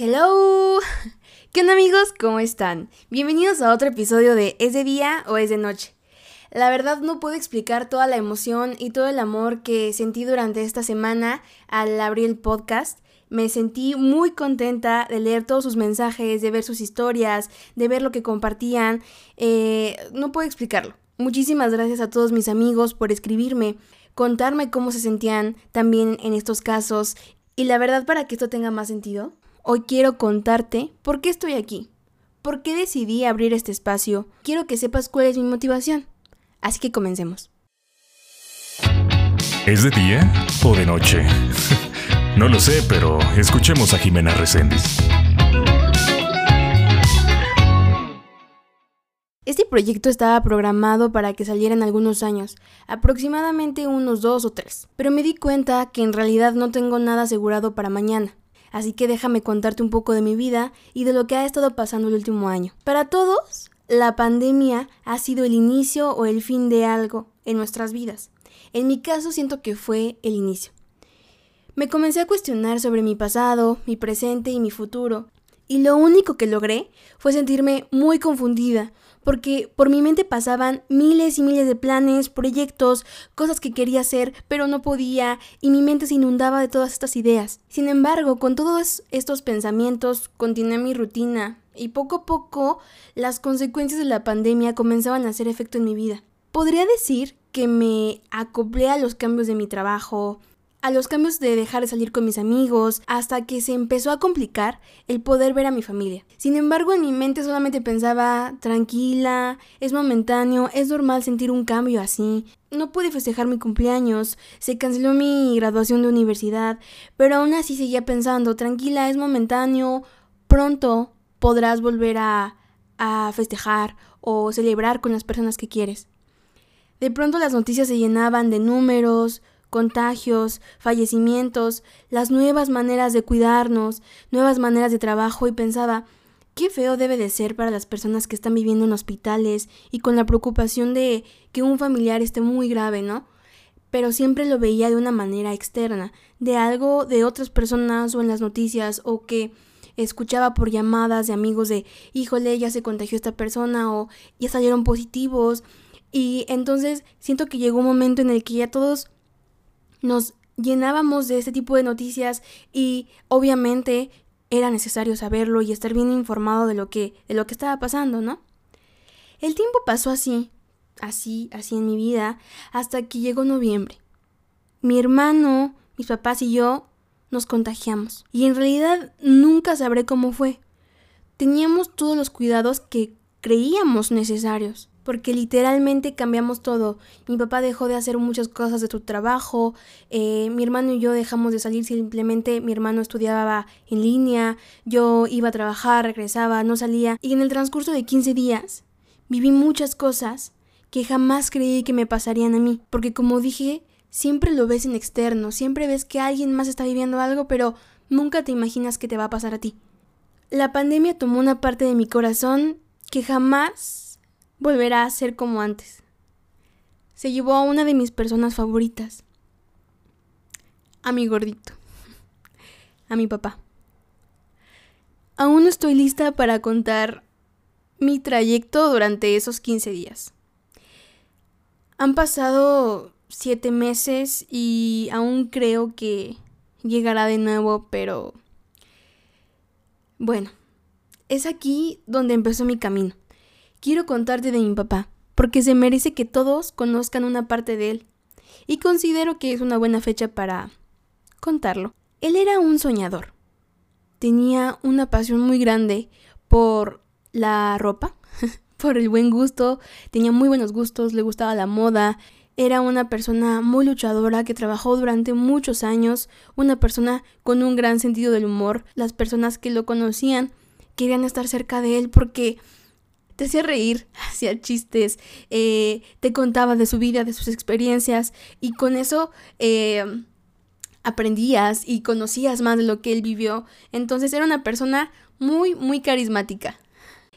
Hello. ¿Qué onda amigos? ¿Cómo están? Bienvenidos a otro episodio de ¿Es de día o es de noche? La verdad no puedo explicar toda la emoción y todo el amor que sentí durante esta semana al abrir el podcast. Me sentí muy contenta de leer todos sus mensajes, de ver sus historias, de ver lo que compartían. Eh, no puedo explicarlo. Muchísimas gracias a todos mis amigos por escribirme, contarme cómo se sentían también en estos casos. Y la verdad, para que esto tenga más sentido, Hoy quiero contarte por qué estoy aquí, por qué decidí abrir este espacio. Quiero que sepas cuál es mi motivación. Así que comencemos. ¿Es de día o de noche? no lo sé, pero escuchemos a Jimena Reséndiz. Este proyecto estaba programado para que saliera en algunos años, aproximadamente unos dos o tres, pero me di cuenta que en realidad no tengo nada asegurado para mañana. Así que déjame contarte un poco de mi vida y de lo que ha estado pasando el último año. Para todos, la pandemia ha sido el inicio o el fin de algo en nuestras vidas. En mi caso siento que fue el inicio. Me comencé a cuestionar sobre mi pasado, mi presente y mi futuro, y lo único que logré fue sentirme muy confundida, porque por mi mente pasaban miles y miles de planes, proyectos, cosas que quería hacer, pero no podía, y mi mente se inundaba de todas estas ideas. Sin embargo, con todos estos pensamientos, continué mi rutina, y poco a poco las consecuencias de la pandemia comenzaban a hacer efecto en mi vida. Podría decir que me acoplé a los cambios de mi trabajo, a los cambios de dejar de salir con mis amigos, hasta que se empezó a complicar el poder ver a mi familia. Sin embargo, en mi mente solamente pensaba, tranquila, es momentáneo, es normal sentir un cambio así. No pude festejar mi cumpleaños, se canceló mi graduación de universidad, pero aún así seguía pensando, tranquila, es momentáneo, pronto podrás volver a, a festejar o celebrar con las personas que quieres. De pronto las noticias se llenaban de números, contagios, fallecimientos, las nuevas maneras de cuidarnos, nuevas maneras de trabajo y pensaba, qué feo debe de ser para las personas que están viviendo en hospitales y con la preocupación de que un familiar esté muy grave, ¿no? Pero siempre lo veía de una manera externa, de algo de otras personas o en las noticias o que escuchaba por llamadas de amigos de, híjole, ya se contagió esta persona o ya salieron positivos. Y entonces siento que llegó un momento en el que ya todos nos llenábamos de este tipo de noticias y obviamente era necesario saberlo y estar bien informado de lo que de lo que estaba pasando, ¿no? El tiempo pasó así, así, así en mi vida hasta que llegó noviembre. Mi hermano, mis papás y yo nos contagiamos y en realidad nunca sabré cómo fue. Teníamos todos los cuidados que creíamos necesarios porque literalmente cambiamos todo. Mi papá dejó de hacer muchas cosas de su trabajo, eh, mi hermano y yo dejamos de salir, simplemente mi hermano estudiaba en línea, yo iba a trabajar, regresaba, no salía, y en el transcurso de 15 días viví muchas cosas que jamás creí que me pasarían a mí, porque como dije, siempre lo ves en externo, siempre ves que alguien más está viviendo algo, pero nunca te imaginas que te va a pasar a ti. La pandemia tomó una parte de mi corazón que jamás volverá a ser como antes. Se llevó a una de mis personas favoritas, a mi gordito, a mi papá. Aún no estoy lista para contar mi trayecto durante esos 15 días. Han pasado siete meses y aún creo que llegará de nuevo, pero bueno, es aquí donde empezó mi camino quiero contarte de mi papá, porque se merece que todos conozcan una parte de él. Y considero que es una buena fecha para contarlo. Él era un soñador. Tenía una pasión muy grande por la ropa, por el buen gusto, tenía muy buenos gustos, le gustaba la moda, era una persona muy luchadora que trabajó durante muchos años, una persona con un gran sentido del humor. Las personas que lo conocían querían estar cerca de él porque te hacía reír, hacía chistes, eh, te contaba de su vida, de sus experiencias y con eso eh, aprendías y conocías más de lo que él vivió. Entonces era una persona muy, muy carismática.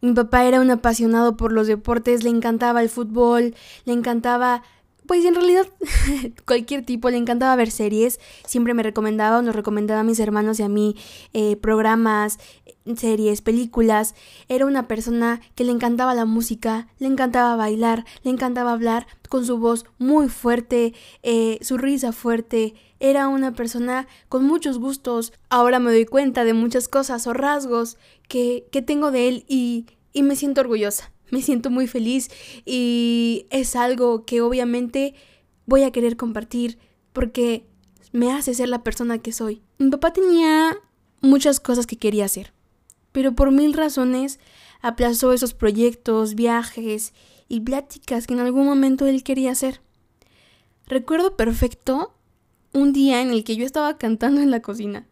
Mi papá era un apasionado por los deportes, le encantaba el fútbol, le encantaba pues en realidad cualquier tipo le encantaba ver series, siempre me recomendaba nos recomendaba a mis hermanos y a mí eh, programas, series, películas. Era una persona que le encantaba la música, le encantaba bailar, le encantaba hablar con su voz muy fuerte, eh, su risa fuerte. Era una persona con muchos gustos. Ahora me doy cuenta de muchas cosas o rasgos que, que tengo de él y, y me siento orgullosa me siento muy feliz y es algo que obviamente voy a querer compartir porque me hace ser la persona que soy. Mi papá tenía muchas cosas que quería hacer, pero por mil razones aplazó esos proyectos, viajes y pláticas que en algún momento él quería hacer. Recuerdo perfecto un día en el que yo estaba cantando en la cocina.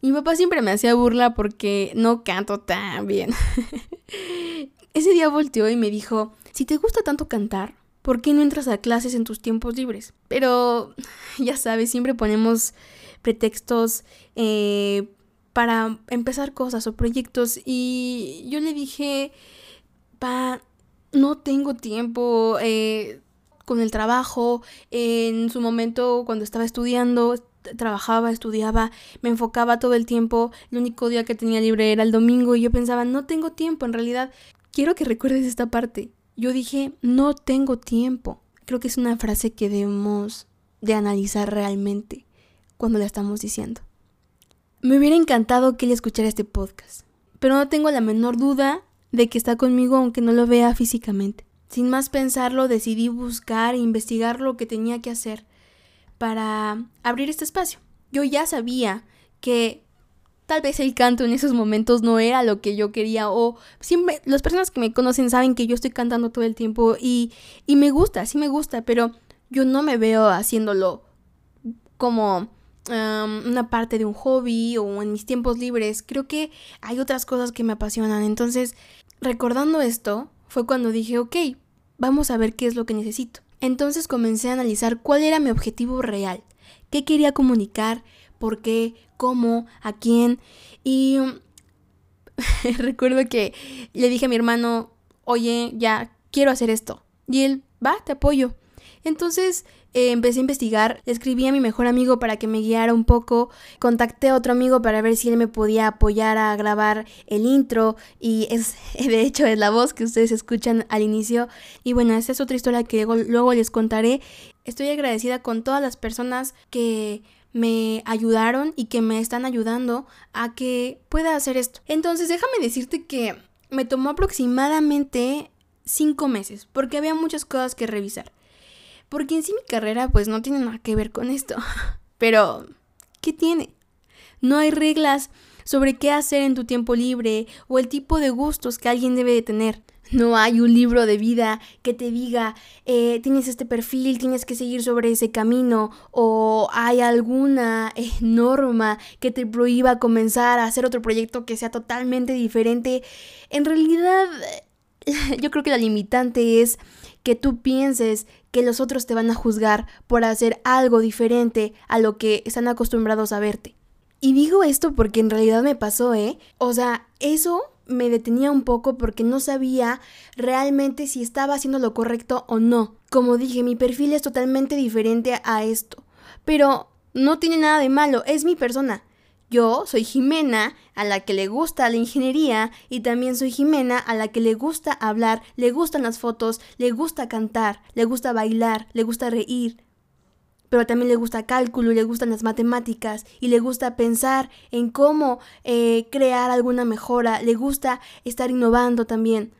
Mi papá siempre me hacía burla porque no canto tan bien. Ese día volteó y me dijo, si te gusta tanto cantar, ¿por qué no entras a clases en tus tiempos libres? Pero, ya sabes, siempre ponemos pretextos eh, para empezar cosas o proyectos y yo le dije, pa, no tengo tiempo. Eh, con el trabajo, en su momento cuando estaba estudiando, trabajaba, estudiaba, me enfocaba todo el tiempo, el único día que tenía libre era el domingo y yo pensaba, no tengo tiempo, en realidad quiero que recuerdes esta parte. Yo dije, no tengo tiempo. Creo que es una frase que debemos de analizar realmente cuando la estamos diciendo. Me hubiera encantado que él escuchara este podcast, pero no tengo la menor duda de que está conmigo aunque no lo vea físicamente. Sin más pensarlo, decidí buscar e investigar lo que tenía que hacer para abrir este espacio. Yo ya sabía que tal vez el canto en esos momentos no era lo que yo quería o siempre las personas que me conocen saben que yo estoy cantando todo el tiempo y, y me gusta, sí me gusta, pero yo no me veo haciéndolo como una parte de un hobby o en mis tiempos libres. Creo que hay otras cosas que me apasionan. Entonces, recordando esto, fue cuando dije, ok, vamos a ver qué es lo que necesito. Entonces comencé a analizar cuál era mi objetivo real, qué quería comunicar, por qué, cómo, a quién. Y recuerdo que le dije a mi hermano, oye, ya quiero hacer esto. Y él, va, te apoyo. Entonces eh, empecé a investigar, escribí a mi mejor amigo para que me guiara un poco, contacté a otro amigo para ver si él me podía apoyar a grabar el intro y es de hecho es la voz que ustedes escuchan al inicio y bueno, esa es otra historia que luego les contaré. Estoy agradecida con todas las personas que me ayudaron y que me están ayudando a que pueda hacer esto. Entonces déjame decirte que me tomó aproximadamente cinco meses porque había muchas cosas que revisar. Porque en sí mi carrera pues no tiene nada que ver con esto. Pero, ¿qué tiene? No hay reglas sobre qué hacer en tu tiempo libre o el tipo de gustos que alguien debe de tener. No hay un libro de vida que te diga, eh, tienes este perfil, tienes que seguir sobre ese camino, o hay alguna eh, norma que te prohíba comenzar a hacer otro proyecto que sea totalmente diferente. En realidad, yo creo que la limitante es que tú pienses que los otros te van a juzgar por hacer algo diferente a lo que están acostumbrados a verte. Y digo esto porque en realidad me pasó, ¿eh? O sea, eso me detenía un poco porque no sabía realmente si estaba haciendo lo correcto o no. Como dije, mi perfil es totalmente diferente a esto. Pero no tiene nada de malo, es mi persona. Yo soy Jimena, a la que le gusta la ingeniería, y también soy Jimena, a la que le gusta hablar, le gustan las fotos, le gusta cantar, le gusta bailar, le gusta reír, pero también le gusta cálculo le gustan las matemáticas y le gusta pensar en cómo eh, crear alguna mejora, le gusta estar innovando también.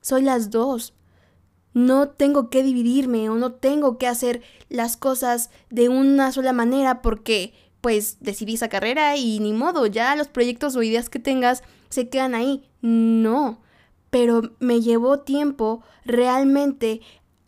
Soy las dos. No tengo que dividirme o no tengo que hacer las cosas de una sola manera porque pues decidí esa carrera y ni modo, ya los proyectos o ideas que tengas se quedan ahí. No, pero me llevó tiempo realmente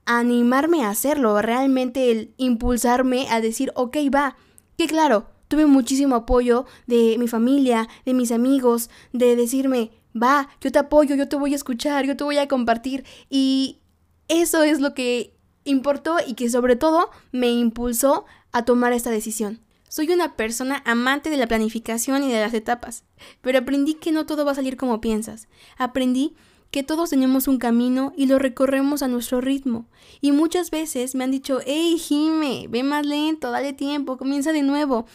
animarme a hacerlo, realmente el impulsarme a decir, ok, va, que claro, tuve muchísimo apoyo de mi familia, de mis amigos, de decirme, va, yo te apoyo, yo te voy a escuchar, yo te voy a compartir y eso es lo que importó y que sobre todo me impulsó a tomar esta decisión. Soy una persona amante de la planificación y de las etapas, pero aprendí que no todo va a salir como piensas. Aprendí que todos tenemos un camino y lo recorremos a nuestro ritmo. Y muchas veces me han dicho, hey Jime, ve más lento, dale tiempo, comienza de nuevo.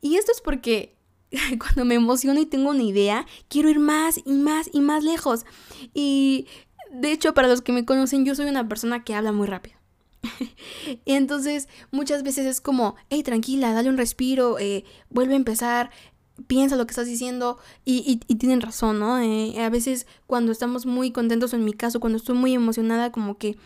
Y esto es porque cuando me emociono y tengo una idea, quiero ir más y más y más lejos. Y de hecho, para los que me conocen, yo soy una persona que habla muy rápido. entonces muchas veces es como, hey, tranquila, dale un respiro, eh, vuelve a empezar, piensa lo que estás diciendo y, y, tienen razón, ¿no? Eh, a veces cuando estamos muy contentos, en mi caso, cuando estoy muy emocionada, como que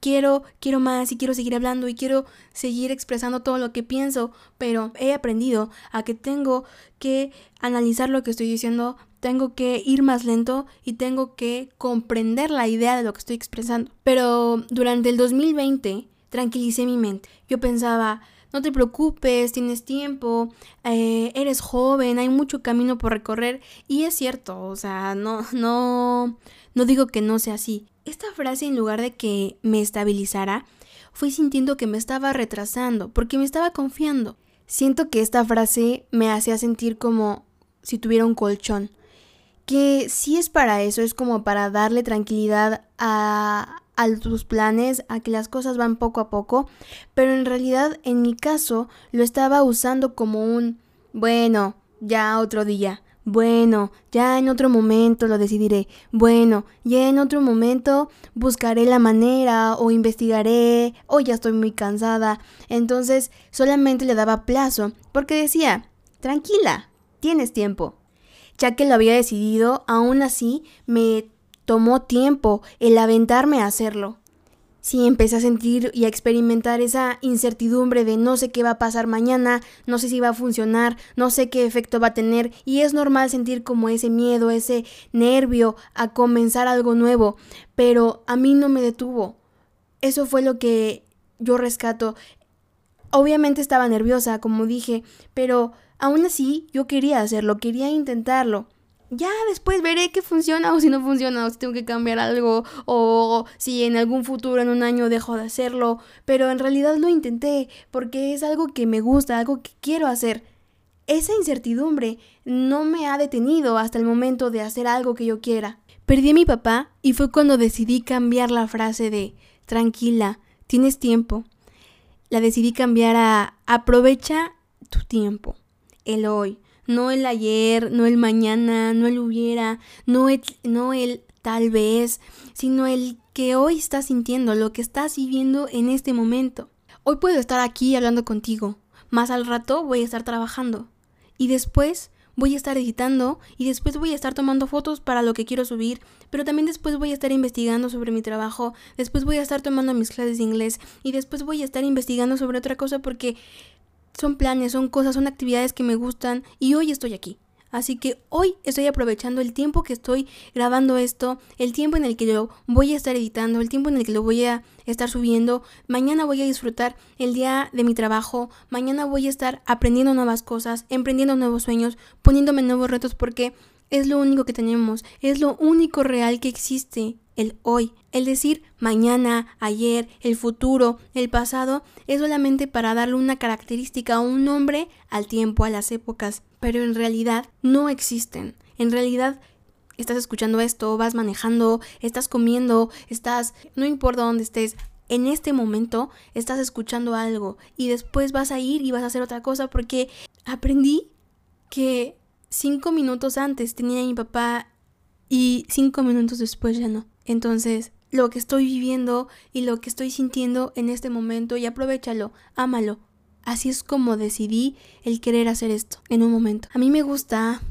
quiero, quiero más y quiero seguir hablando y quiero seguir expresando todo lo que pienso, pero he aprendido a que tengo que analizar lo que estoy diciendo, tengo que ir más lento y tengo que comprender la idea de lo que estoy expresando. Pero durante el 2020 tranquilicé mi mente. Yo pensaba, no te preocupes, tienes tiempo, eh, eres joven, hay mucho camino por recorrer. Y es cierto, o sea, no, no, no digo que no sea así. Esta frase, en lugar de que me estabilizara, fui sintiendo que me estaba retrasando, porque me estaba confiando. Siento que esta frase me hacía sentir como si tuviera un colchón. Que sí es para eso, es como para darle tranquilidad a, a tus planes, a que las cosas van poco a poco, pero en realidad en mi caso lo estaba usando como un bueno, ya otro día, bueno, ya en otro momento lo decidiré, bueno, ya en otro momento buscaré la manera o investigaré o ya estoy muy cansada, entonces solamente le daba plazo porque decía, tranquila, tienes tiempo. Ya que lo había decidido, aún así me tomó tiempo el aventarme a hacerlo. Sí, empecé a sentir y a experimentar esa incertidumbre de no sé qué va a pasar mañana, no sé si va a funcionar, no sé qué efecto va a tener, y es normal sentir como ese miedo, ese nervio a comenzar algo nuevo, pero a mí no me detuvo. Eso fue lo que yo rescato. Obviamente estaba nerviosa, como dije, pero aún así yo quería hacerlo, quería intentarlo ya después veré qué funciona o si no funciona o si tengo que cambiar algo o si en algún futuro, en un año, dejo de hacerlo. Pero en realidad lo intenté porque es algo que me gusta, algo que quiero hacer. Esa incertidumbre no me ha detenido hasta el momento de hacer algo que yo quiera. Perdí a mi papá y fue cuando decidí cambiar la frase de tranquila, tienes tiempo. La decidí cambiar a aprovecha tu tiempo, el hoy no el ayer, no el mañana, no el hubiera, no el, no el tal vez, sino el que hoy estás sintiendo, lo que estás viviendo en este momento. Hoy puedo estar aquí hablando contigo, más al rato voy a estar trabajando y después voy a estar editando y después voy a estar tomando fotos para lo que quiero subir, pero también después voy a estar investigando sobre mi trabajo, después voy a estar tomando mis clases de inglés y después voy a estar investigando sobre otra cosa porque son planes, son cosas, son actividades que me gustan y hoy estoy aquí. Así que hoy estoy aprovechando el tiempo que estoy grabando esto, el tiempo en el que lo voy a estar editando, el tiempo en el que lo voy a estar subiendo. Mañana voy a disfrutar el día de mi trabajo, mañana voy a estar aprendiendo nuevas cosas, emprendiendo nuevos sueños, poniéndome nuevos retos porque es lo único que tenemos, es lo único real que existe el hoy. El decir mañana, ayer, el futuro, el pasado, es solamente para darle una característica o un nombre al tiempo, a las épocas, pero en realidad no existen. En realidad estás escuchando esto, vas manejando, estás comiendo, estás, no importa dónde estés, en este momento estás escuchando algo y después vas a ir y vas a hacer otra cosa porque aprendí que cinco minutos antes tenía a mi papá y cinco minutos después ya no. Entonces, lo que estoy viviendo y lo que estoy sintiendo en este momento y aprovechalo, ámalo. Así es como decidí el querer hacer esto en un momento. A mí me gusta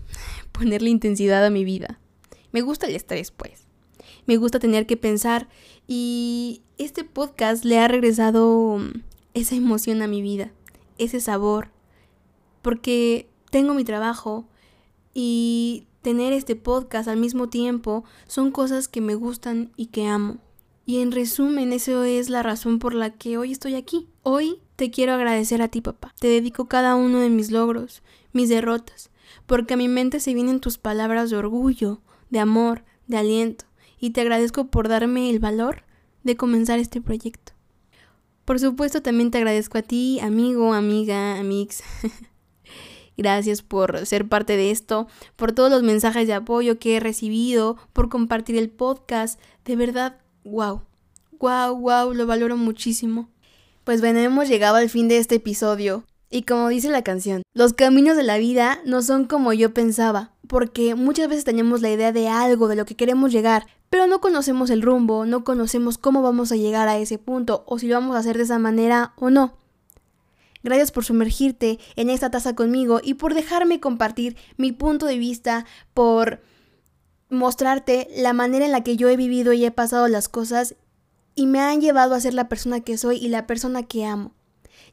ponerle intensidad a mi vida. Me gusta el estrés, pues. Me gusta tener que pensar y este podcast le ha regresado esa emoción a mi vida, ese sabor, porque tengo mi trabajo y tener este podcast al mismo tiempo son cosas que me gustan y que amo. Y en resumen, eso es la razón por la que hoy estoy aquí. Hoy te quiero agradecer a ti, papá. Te dedico cada uno de mis logros, mis derrotas, porque a mi mente se vienen tus palabras de orgullo, de amor, de aliento, y te agradezco por darme el valor de comenzar este proyecto. Por supuesto, también te agradezco a ti, amigo, amiga, amix, Gracias por ser parte de esto, por todos los mensajes de apoyo que he recibido, por compartir el podcast. De verdad, wow. Wow, wow, lo valoro muchísimo. Pues bueno, hemos llegado al fin de este episodio. Y como dice la canción, los caminos de la vida no son como yo pensaba, porque muchas veces tenemos la idea de algo, de lo que queremos llegar, pero no conocemos el rumbo, no conocemos cómo vamos a llegar a ese punto, o si lo vamos a hacer de esa manera o no. Gracias por sumergirte en esta taza conmigo y por dejarme compartir mi punto de vista, por mostrarte la manera en la que yo he vivido y he pasado las cosas y me han llevado a ser la persona que soy y la persona que amo.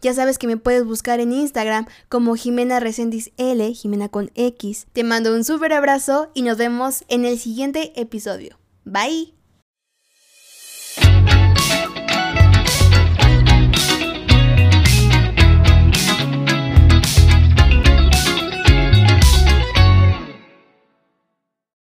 Ya sabes que me puedes buscar en Instagram como Jimena Recendis L, Jimena con X. Te mando un súper abrazo y nos vemos en el siguiente episodio. Bye.